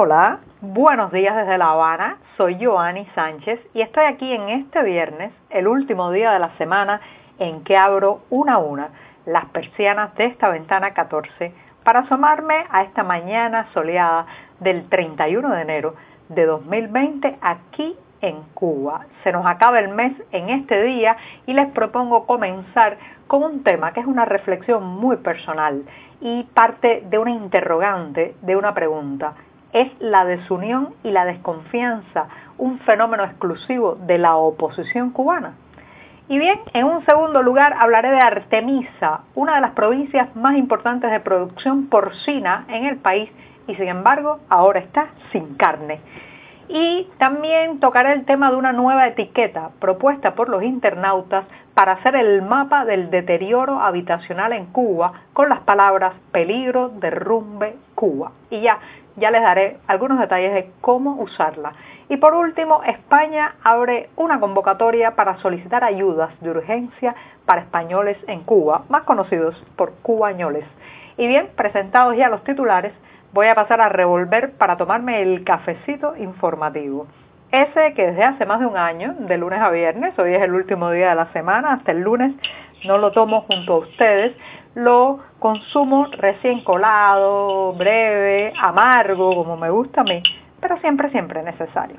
Hola, buenos días desde La Habana. Soy Joanny Sánchez y estoy aquí en este viernes, el último día de la semana en que abro una a una las persianas de esta ventana 14 para asomarme a esta mañana soleada del 31 de enero de 2020 aquí en Cuba. Se nos acaba el mes en este día y les propongo comenzar con un tema que es una reflexión muy personal y parte de una interrogante, de una pregunta es la desunión y la desconfianza un fenómeno exclusivo de la oposición cubana? Y bien, en un segundo lugar hablaré de Artemisa, una de las provincias más importantes de producción porcina en el país y sin embargo ahora está sin carne. Y también tocaré el tema de una nueva etiqueta propuesta por los internautas para hacer el mapa del deterioro habitacional en Cuba con las palabras peligro, derrumbe, Cuba. Y ya, ya les daré algunos detalles de cómo usarla. Y por último, España abre una convocatoria para solicitar ayudas de urgencia para españoles en Cuba, más conocidos por cubañoles. Y bien, presentados ya los titulares, voy a pasar a revolver para tomarme el cafecito informativo. Ese que desde hace más de un año, de lunes a viernes, hoy es el último día de la semana, hasta el lunes no lo tomo junto a ustedes, lo consumo recién colado, breve, amargo, como me gusta a mí, pero siempre, siempre necesario.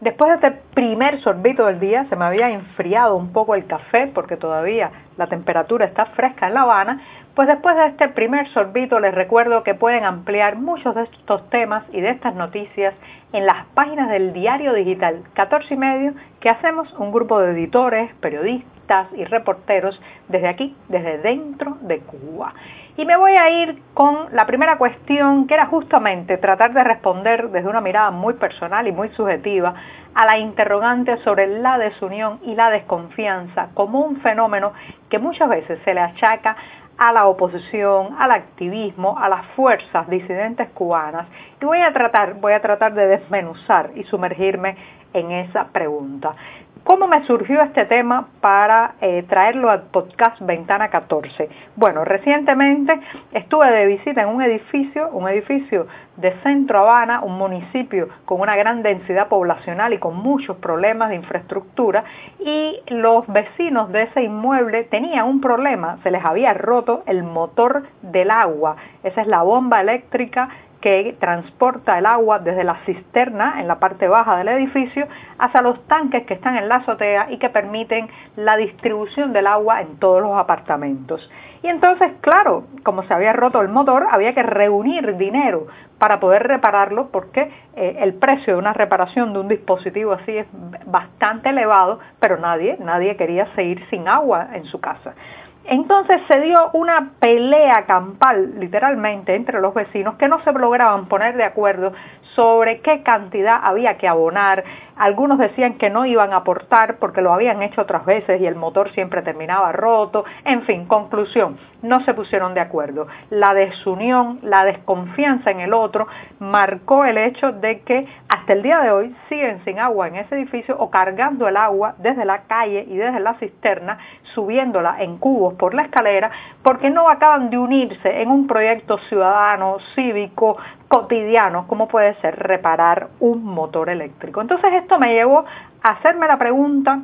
Después de este primer sorbito del día, se me había enfriado un poco el café porque todavía la temperatura está fresca en La Habana, pues después de este primer sorbito les recuerdo que pueden ampliar muchos de estos temas y de estas noticias en las páginas del diario digital 14 y medio que hacemos un grupo de editores, periodistas y reporteros desde aquí, desde dentro de Cuba. Y me voy a ir con la primera cuestión, que era justamente tratar de responder desde una mirada muy personal y muy subjetiva a la interrogante sobre la desunión y la desconfianza como un fenómeno que muchas veces se le achaca a la oposición, al activismo, a las fuerzas disidentes cubanas. Y voy a tratar, voy a tratar de desmenuzar y sumergirme en esa pregunta. ¿Cómo me surgió este tema para eh, traerlo al podcast Ventana 14? Bueno, recientemente estuve de visita en un edificio, un edificio de Centro Habana, un municipio con una gran densidad poblacional y con muchos problemas de infraestructura, y los vecinos de ese inmueble tenían un problema, se les había roto el motor del agua, esa es la bomba eléctrica que transporta el agua desde la cisterna en la parte baja del edificio hasta los tanques que están en la azotea y que permiten la distribución del agua en todos los apartamentos. Y entonces, claro, como se había roto el motor, había que reunir dinero para poder repararlo porque eh, el precio de una reparación de un dispositivo así es bastante elevado, pero nadie, nadie quería seguir sin agua en su casa. Entonces se dio una pelea campal, literalmente, entre los vecinos que no se lograban poner de acuerdo sobre qué cantidad había que abonar. Algunos decían que no iban a aportar porque lo habían hecho otras veces y el motor siempre terminaba roto. En fin, conclusión, no se pusieron de acuerdo. La desunión, la desconfianza en el otro marcó el hecho de que hasta el día de hoy siguen sin agua en ese edificio o cargando el agua desde la calle y desde la cisterna, subiéndola en cubos por la escalera, porque no acaban de unirse en un proyecto ciudadano, cívico, cotidiano, como puede ser reparar un motor eléctrico. Entonces esto me llevó a hacerme la pregunta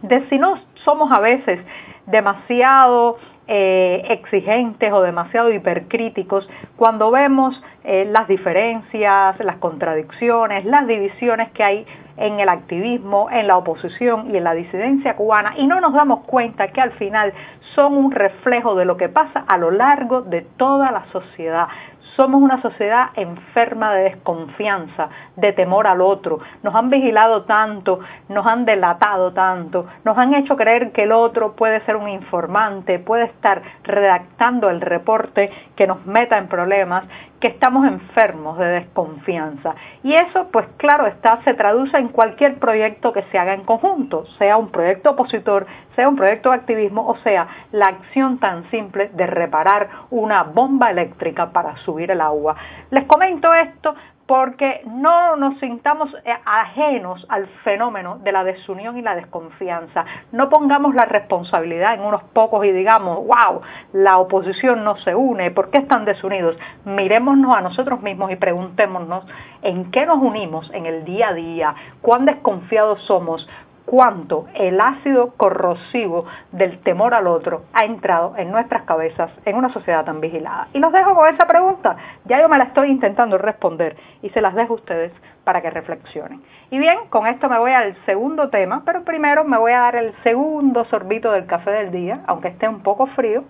de si no somos a veces demasiado eh, exigentes o demasiado hipercríticos cuando vemos eh, las diferencias, las contradicciones, las divisiones que hay en el activismo, en la oposición y en la disidencia cubana y no nos damos cuenta que al final son un reflejo de lo que pasa a lo largo de toda la sociedad. Somos una sociedad enferma de desconfianza, de temor al otro. Nos han vigilado tanto, nos han delatado tanto, nos han hecho creer que el otro puede ser un informante, puede estar redactando el reporte que nos meta en problemas, que estamos enfermos de desconfianza. Y eso, pues claro está, se traduce en cualquier proyecto que se haga en conjunto, sea un proyecto opositor, sea un proyecto de activismo o sea la acción tan simple de reparar una bomba eléctrica para subir el agua. Les comento esto porque no nos sintamos eh, ajenos al fenómeno de la desunión y la desconfianza. No pongamos la responsabilidad en unos pocos y digamos, wow, la oposición no se une, ¿por qué están desunidos? Mirémonos a nosotros mismos y preguntémonos en qué nos unimos en el día a día, cuán desconfiados somos, cuánto el ácido corrosivo del temor al otro ha entrado en nuestras cabezas en una sociedad tan vigilada. Y los dejo con esa pregunta. Ya yo me la estoy intentando responder y se las dejo a ustedes para que reflexionen. Y bien, con esto me voy al segundo tema, pero primero me voy a dar el segundo sorbito del café del día, aunque esté un poco frío,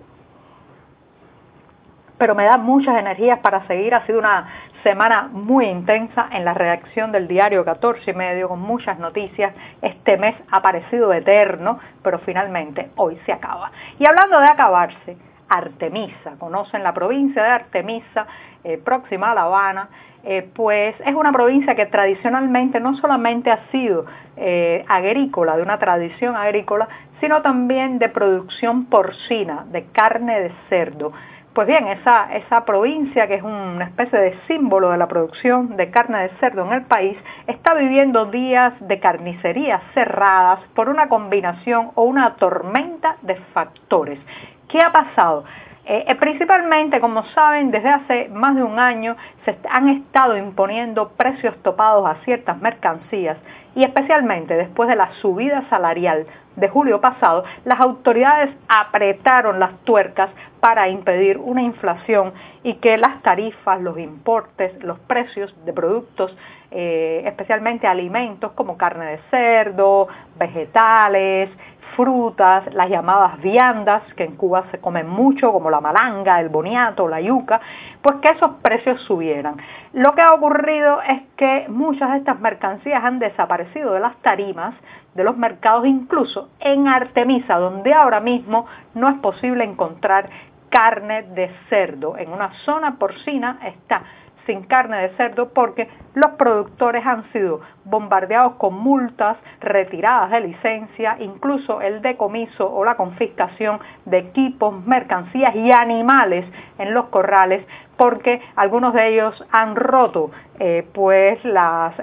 pero me da muchas energías para seguir. Ha sido una semana muy intensa en la redacción del diario 14 y medio con muchas noticias. Este mes ha parecido eterno, pero finalmente hoy se acaba. Y hablando de acabarse, Artemisa, conocen la provincia de Artemisa, eh, próxima a La Habana, eh, pues es una provincia que tradicionalmente no solamente ha sido eh, agrícola, de una tradición agrícola, sino también de producción porcina, de carne de cerdo. Pues bien, esa, esa provincia, que es una especie de símbolo de la producción de carne de cerdo en el país, está viviendo días de carnicerías cerradas por una combinación o una tormenta de factores. ¿Qué ha pasado? Eh, eh, principalmente, como saben, desde hace más de un año se han estado imponiendo precios topados a ciertas mercancías y especialmente después de la subida salarial de julio pasado, las autoridades apretaron las tuercas para impedir una inflación y que las tarifas, los importes, los precios de productos, eh, especialmente alimentos como carne de cerdo, vegetales, frutas, las llamadas viandas, que en Cuba se comen mucho, como la malanga, el boniato, la yuca, pues que esos precios subieran. Lo que ha ocurrido es que muchas de estas mercancías han desaparecido de las tarimas, de los mercados, incluso en Artemisa, donde ahora mismo no es posible encontrar carne de cerdo. En una zona porcina está sin carne de cerdo porque los productores han sido bombardeados con multas, retiradas de licencia, incluso el decomiso o la confiscación de equipos, mercancías y animales en los corrales porque algunos de ellos han roto eh, pues las,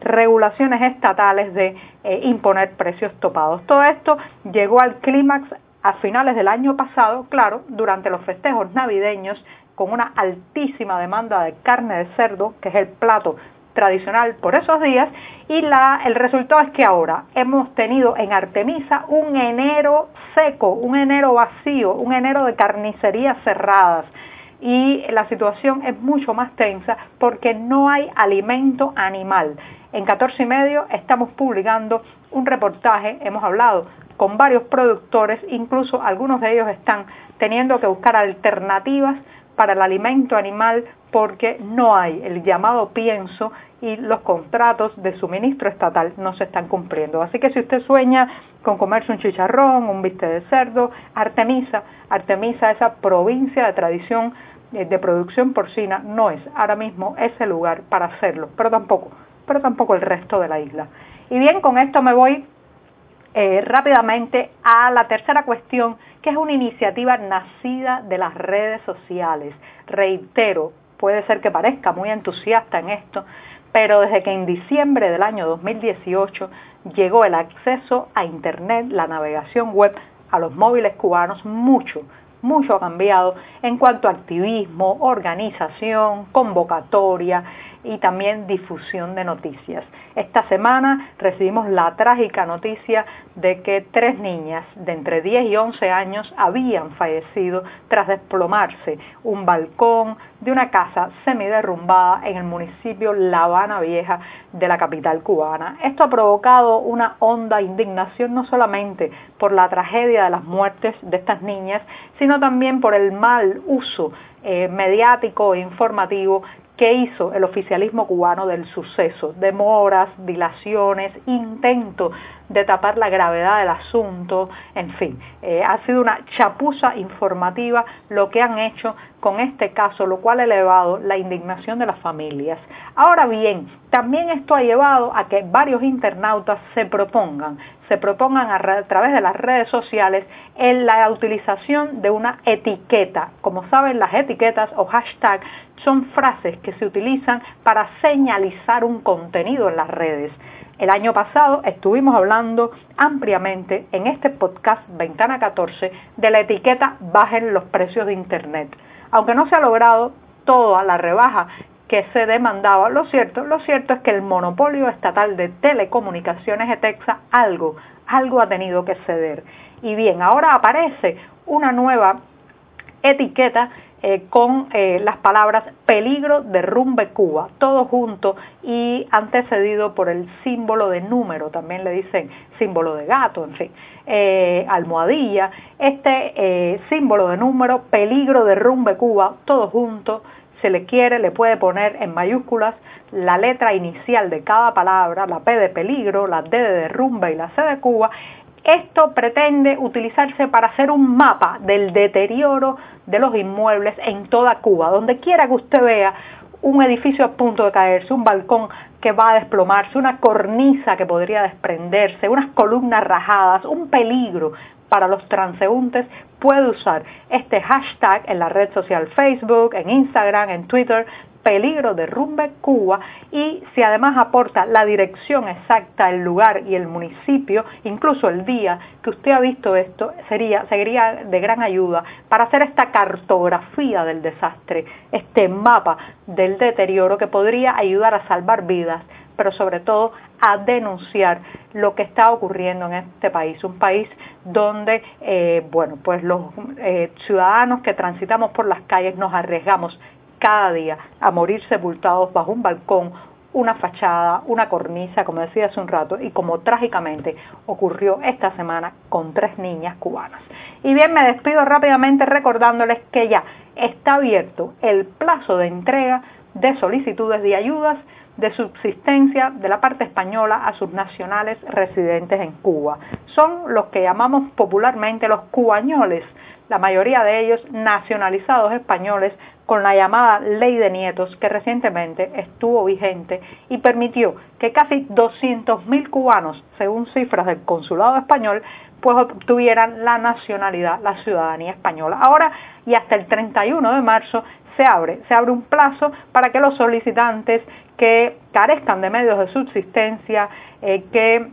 regulaciones estatales de eh, imponer precios topados. Todo esto llegó al clímax a finales del año pasado, claro, durante los festejos navideños con una altísima demanda de carne de cerdo, que es el plato tradicional por esos días, y la, el resultado es que ahora hemos tenido en Artemisa un enero seco, un enero vacío, un enero de carnicerías cerradas. Y la situación es mucho más tensa porque no hay alimento animal. En 14 y medio estamos publicando un reportaje, hemos hablado con varios productores, incluso algunos de ellos están teniendo que buscar alternativas para el alimento animal porque no hay el llamado pienso y los contratos de suministro estatal no se están cumpliendo. Así que si usted sueña con comerse un chicharrón, un bistec de cerdo, Artemisa, Artemisa, esa provincia de tradición eh, de producción porcina, no es ahora mismo ese lugar para hacerlo, pero tampoco, pero tampoco el resto de la isla. Y bien, con esto me voy eh, rápidamente a la tercera cuestión, que es una iniciativa nacida de las redes sociales. Reitero, puede ser que parezca muy entusiasta en esto, pero desde que en diciembre del año 2018 llegó el acceso a Internet, la navegación web a los móviles cubanos, mucho, mucho ha cambiado en cuanto a activismo, organización, convocatoria, y también difusión de noticias. Esta semana recibimos la trágica noticia de que tres niñas de entre 10 y 11 años habían fallecido tras desplomarse un balcón de una casa semiderrumbada en el municipio La Habana Vieja de la capital cubana. Esto ha provocado una honda indignación no solamente por la tragedia de las muertes de estas niñas, sino también por el mal uso eh, mediático e informativo ¿Qué hizo el oficialismo cubano del suceso? Demoras, dilaciones, intento de tapar la gravedad del asunto, en fin, eh, ha sido una chapuza informativa lo que han hecho con este caso, lo cual ha elevado la indignación de las familias. Ahora bien, también esto ha llevado a que varios internautas se propongan, se propongan a, través de las redes sociales en la utilización de una etiqueta. Como saben, las etiquetas o hashtags son frases que se utilizan para señalizar un contenido en las redes. El año pasado estuvimos hablando ampliamente en este podcast Ventana 14 de la etiqueta Bajen los precios de Internet. Aunque no se ha logrado toda la rebaja que se demandaba, lo cierto, lo cierto es que el monopolio estatal de telecomunicaciones de Texas algo, algo ha tenido que ceder. Y bien, ahora aparece una nueva etiqueta eh, con eh, las palabras peligro derrumbe Cuba, todo junto y antecedido por el símbolo de número, también le dicen símbolo de gato, en fin, eh, almohadilla, este símbolo de número, peligro derrumbe Cuba, todo junto, se le quiere, le puede poner en mayúsculas la letra inicial de cada palabra, la P de peligro, la D de derrumbe y la C de Cuba, esto pretende utilizarse para hacer un mapa del deterioro de los inmuebles en toda Cuba. Donde quiera que usted vea un edificio a punto de caerse, un balcón que va a desplomarse, una cornisa que podría desprenderse, unas columnas rajadas, un peligro para los transeúntes, puede usar este hashtag en la red social Facebook, en Instagram, en Twitter, peligro derrumbe Cuba y si además aporta la dirección exacta, el lugar y el municipio, incluso el día que usted ha visto esto, sería, sería de gran ayuda para hacer esta cartografía del desastre, este mapa del deterioro que podría ayudar a salvar vidas, pero sobre todo a denunciar lo que está ocurriendo en este país, un país donde, eh, bueno, pues los eh, ciudadanos que transitamos por las calles nos arriesgamos cada día a morir sepultados bajo un balcón, una fachada, una cornisa, como decía hace un rato, y como trágicamente ocurrió esta semana con tres niñas cubanas. Y bien, me despido rápidamente recordándoles que ya está abierto el plazo de entrega de solicitudes de ayudas de subsistencia de la parte española a sus nacionales residentes en Cuba. Son los que llamamos popularmente los cubañoles, la mayoría de ellos nacionalizados españoles con la llamada Ley de Nietos que recientemente estuvo vigente y permitió que casi 200.000 cubanos, según cifras del Consulado Español, pues obtuvieran la nacionalidad, la ciudadanía española. Ahora y hasta el 31 de marzo se abre, se abre un plazo para que los solicitantes que carezcan de medios de subsistencia, eh, que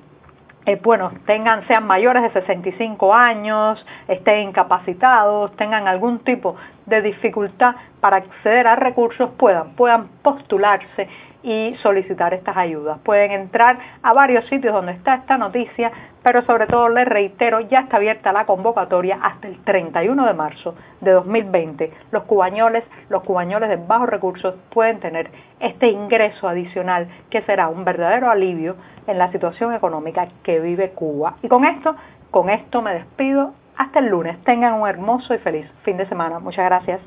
eh, bueno, tengan, sean mayores de 65 años, estén incapacitados, tengan algún tipo de dificultad para acceder a recursos, puedan, puedan postularse y solicitar estas ayudas. Pueden entrar a varios sitios donde está esta noticia, pero sobre todo les reitero, ya está abierta la convocatoria hasta el 31 de marzo de 2020. Los cubañoles, los cubañoles de bajos recursos pueden tener este ingreso adicional que será un verdadero alivio en la situación económica que vive Cuba. Y con esto, con esto me despido. Hasta el lunes. Tengan un hermoso y feliz fin de semana. Muchas gracias.